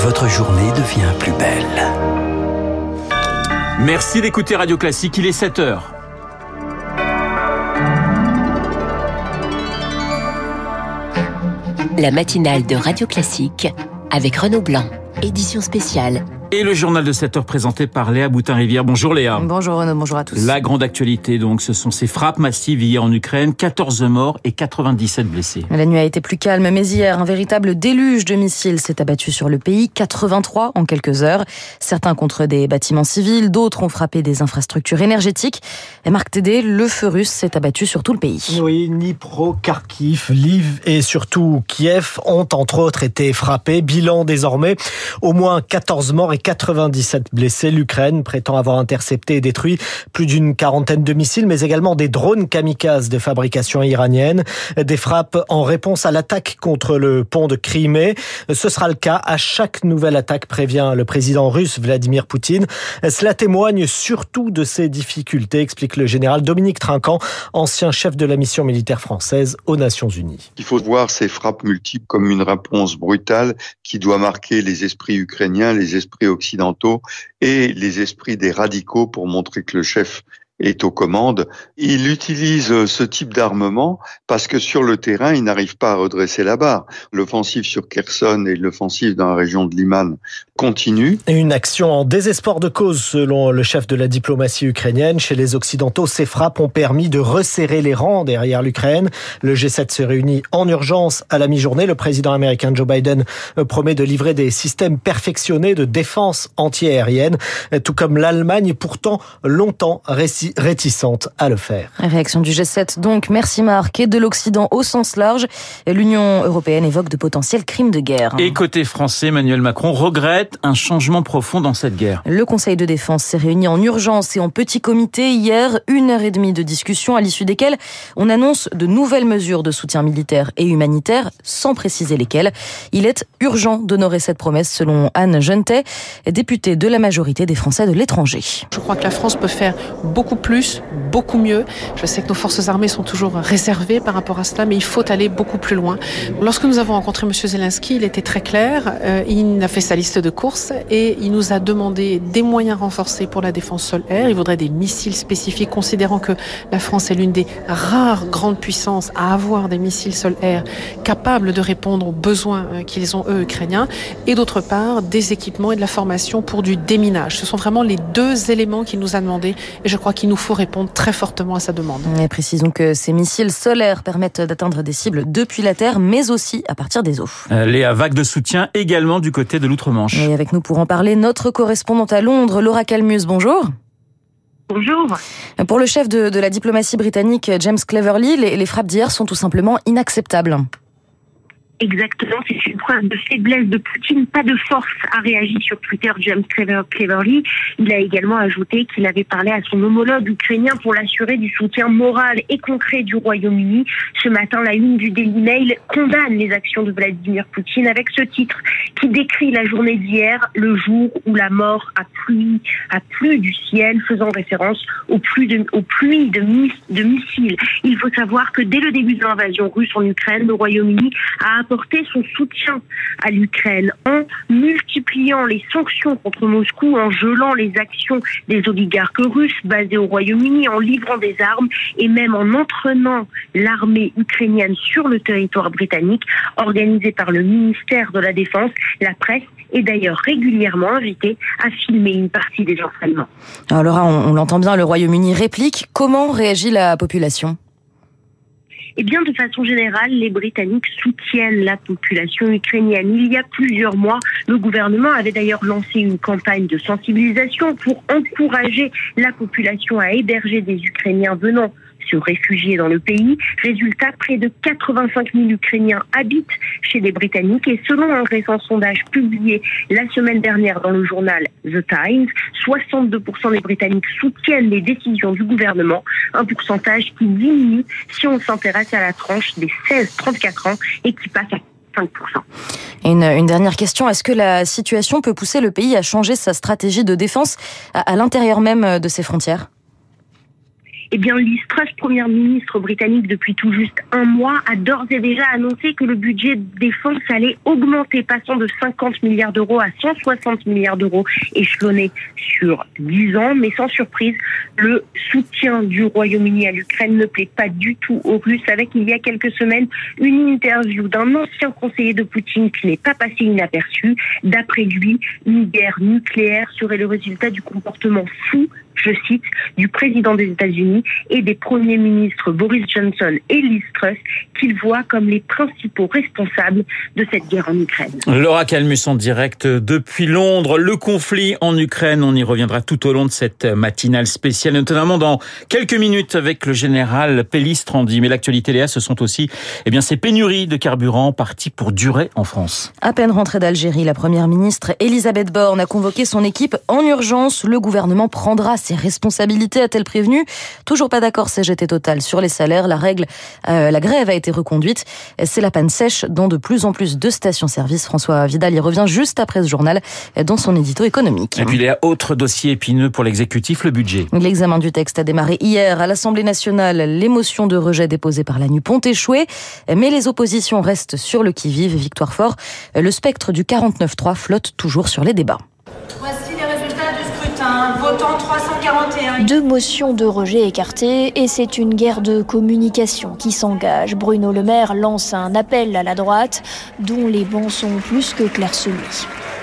votre journée devient plus belle. Merci d'écouter Radio Classique, il est 7 heures. La matinale de Radio Classique avec Renaud Blanc, édition spéciale et le journal de 7 heures présenté par Léa Boutin-Rivière. Bonjour Léa. Bonjour Renaud, bonjour à tous. La grande actualité, donc, ce sont ces frappes massives hier en Ukraine, 14 morts et 97 blessés. La nuit a été plus calme, mais hier, un véritable déluge de missiles s'est abattu sur le pays, 83 en quelques heures. Certains contre des bâtiments civils, d'autres ont frappé des infrastructures énergétiques. Et Marc Tédé, le feu russe s'est abattu sur tout le pays. Oui, Dnipro, Kharkiv, Lviv et surtout Kiev ont entre autres été frappés. Bilan désormais, au moins 14 morts et 97 blessés. L'Ukraine prétend avoir intercepté et détruit plus d'une quarantaine de missiles, mais également des drones kamikazes de fabrication iranienne. Des frappes en réponse à l'attaque contre le pont de Crimée. Ce sera le cas à chaque nouvelle attaque, prévient le président russe Vladimir Poutine. Cela témoigne surtout de ses difficultés, explique le général Dominique Trinquant, ancien chef de la mission militaire française aux Nations Unies. Il faut voir ces frappes multiples comme une réponse brutale qui doit marquer les esprits ukrainiens, les esprits occidentaux et les esprits des radicaux pour montrer que le chef est aux commandes. Il utilise ce type d'armement parce que sur le terrain, il n'arrive pas à redresser la barre. L'offensive sur Kherson et l'offensive dans la région de Liman continue. Et une action en désespoir de cause, selon le chef de la diplomatie ukrainienne. Chez les Occidentaux, ces frappes ont permis de resserrer les rangs derrière l'Ukraine. Le G7 se réunit en urgence à la mi-journée. Le président américain Joe Biden promet de livrer des systèmes perfectionnés de défense antiaérienne, tout comme l'Allemagne, pourtant longtemps réticente à le faire. Réaction du G7 donc. Merci Marc. Et de l'Occident au sens large, l'Union européenne évoque de potentiels crimes de guerre. Et côté français, Emmanuel Macron regrette un changement profond dans cette guerre. Le Conseil de défense s'est réuni en urgence et en petit comité hier, une heure et demie de discussion à l'issue desquelles on annonce de nouvelles mesures de soutien militaire et humanitaire, sans préciser lesquelles. Il est urgent d'honorer cette promesse selon Anne Jeunetet, députée de la majorité des Français de l'étranger. Je crois que la France peut faire beaucoup plus, beaucoup mieux. Je sais que nos forces armées sont toujours réservées par rapport à cela, mais il faut aller beaucoup plus loin. Lorsque nous avons rencontré M. Zelensky, il était très clair. Euh, il a fait sa liste de courses et il nous a demandé des moyens renforcés pour la défense sol-air. Il voudrait des missiles spécifiques, considérant que la France est l'une des rares grandes puissances à avoir des missiles sol-air capables de répondre aux besoins euh, qu'ils ont, eux, ukrainiens. Et d'autre part, des équipements et de la formation pour du déminage. Ce sont vraiment les deux éléments qu'il nous a demandé et je crois qu'il nous faut répondre très fortement à sa demande. Et précisons que ces missiles solaires permettent d'atteindre des cibles depuis la Terre, mais aussi à partir des eaux. Euh, Léa, vague de soutien également du côté de l'outre-Manche. Et avec nous pour en parler, notre correspondante à Londres, Laura Calmus, bonjour. Bonjour. Pour le chef de, de la diplomatie britannique, James Cleverly, les, les frappes d'hier sont tout simplement inacceptables. Exactement, c'est une preuve de faiblesse de Poutine, pas de force, a réagi sur Twitter James Cleverly. Il a également ajouté qu'il avait parlé à son homologue ukrainien pour l'assurer du soutien moral et concret du Royaume-Uni. Ce matin, la une du Daily Mail condamne les actions de Vladimir Poutine avec ce titre qui décrit la journée d'hier, le jour où la mort a plu, a plu du ciel, faisant référence aux pluies de, aux de missiles. Il faut savoir que dès le début de l'invasion russe en Ukraine, le Royaume-Uni a apporter son soutien à l'Ukraine en multipliant les sanctions contre Moscou, en gelant les actions des oligarques russes basés au Royaume-Uni, en livrant des armes et même en entraînant l'armée ukrainienne sur le territoire britannique, organisé par le ministère de la Défense. La presse est d'ailleurs régulièrement invitée à filmer une partie des entraînements. Alors Laura, on l'entend bien, le Royaume-Uni réplique. Comment réagit la population? Eh bien, de façon générale, les Britanniques soutiennent la population ukrainienne. Il y a plusieurs mois, le gouvernement avait d'ailleurs lancé une campagne de sensibilisation pour encourager la population à héberger des Ukrainiens venant se réfugier dans le pays. Résultat, près de 85 000 Ukrainiens habitent chez les Britanniques et selon un récent sondage publié la semaine dernière dans le journal The Times, 62% des Britanniques soutiennent les décisions du gouvernement, un pourcentage qui diminue si on s'intéresse à la tranche des 16-34 ans et qui passe à 5%. Une, dernière question, est-ce que la situation peut pousser le pays à changer sa stratégie de défense à l'intérieur même de ses frontières? Eh bien, Liz Truss, première ministre britannique depuis tout juste un mois, a d'ores et déjà annoncé que le budget de défense allait augmenter, passant de 50 milliards d'euros à 160 milliards d'euros échelonnés sur 10 ans. Mais sans surprise, le soutien du Royaume-Uni à l'Ukraine ne plaît pas du tout aux Russes, avec il y a quelques semaines une interview d'un ancien conseiller de Poutine qui n'est pas passé inaperçu. D'après lui, une guerre nucléaire serait le résultat du comportement fou je cite, du président des États-Unis et des premiers ministres Boris Johnson et Liz Truss qu'il voit comme les principaux responsables de cette guerre en Ukraine. Laura Calmus en direct depuis Londres. Le conflit en Ukraine, on y reviendra tout au long de cette matinale spéciale, notamment dans quelques minutes avec le général Pellistrandi. Mais l'actualité, Léa, ce sont aussi eh bien, ces pénuries de carburant parties pour durer en France. À peine rentrée d'Algérie, la première ministre Elisabeth Borne a convoqué son équipe en urgence. Le gouvernement prendra ses responsabilités, a-t-elle prévenu Toujours pas d'accord CGT Total sur les salaires. La règle, euh, la grève a été reconduite. C'est la panne sèche dans de plus en plus de stations-service. François Vidal y revient juste après ce journal dans son édito économique. Et puis il y a autre dossier épineux pour l'exécutif, le budget. L'examen du texte a démarré hier à l'Assemblée nationale. L'émotion de rejet déposée par la NUP ont échoué, mais les oppositions restent sur le qui-vive. Victoire fort, le spectre du 49-3 flotte toujours sur les débats. Voici les résultats du scrutin. Votant 341. Deux motions de rejet écartées et c'est une guerre de communication qui s'engage. Bruno Le Maire lance un appel à la droite dont les bancs sont plus que clairsemés.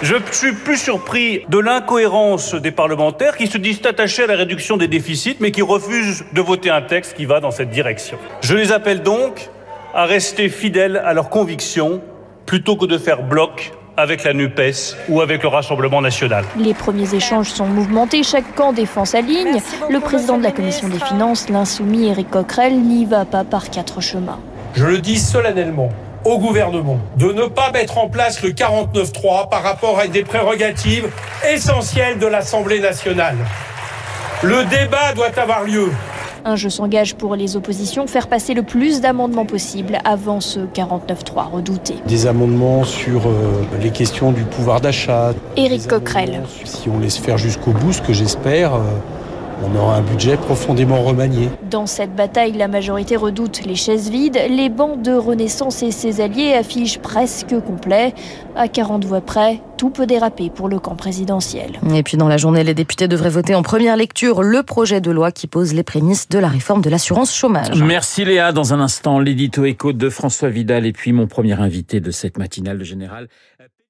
Je suis plus surpris de l'incohérence des parlementaires qui se disent attachés à la réduction des déficits mais qui refusent de voter un texte qui va dans cette direction. Je les appelle donc à rester fidèles à leurs convictions plutôt que de faire bloc avec la NUPES ou avec le Rassemblement national. Les premiers échanges sont mouvementés, chaque camp défend sa ligne. Le président de la Commission des Finances, l'insoumis Éric Coquerel, n'y va pas par quatre chemins. Je le dis solennellement au gouvernement de ne pas mettre en place le 49-3 par rapport à des prérogatives essentielles de l'Assemblée nationale. Le débat doit avoir lieu. Un jeu s'engage pour les oppositions, faire passer le plus d'amendements possible avant ce 49-3 redouté. Des amendements sur euh, les questions du pouvoir d'achat. Éric Coquerel. Si on laisse faire jusqu'au bout, ce que j'espère, euh, on aura un budget profondément remanié. Dans cette bataille, la majorité redoute les chaises vides. Les bancs de Renaissance et ses alliés affichent presque complet. À 40 voix près, tout peut déraper pour le camp présidentiel. Et puis dans la journée, les députés devraient voter en première lecture le projet de loi qui pose les prémices de la réforme de l'assurance chômage. Merci Léa. Dans un instant, l'édito écho de François Vidal et puis mon premier invité de cette matinale de général.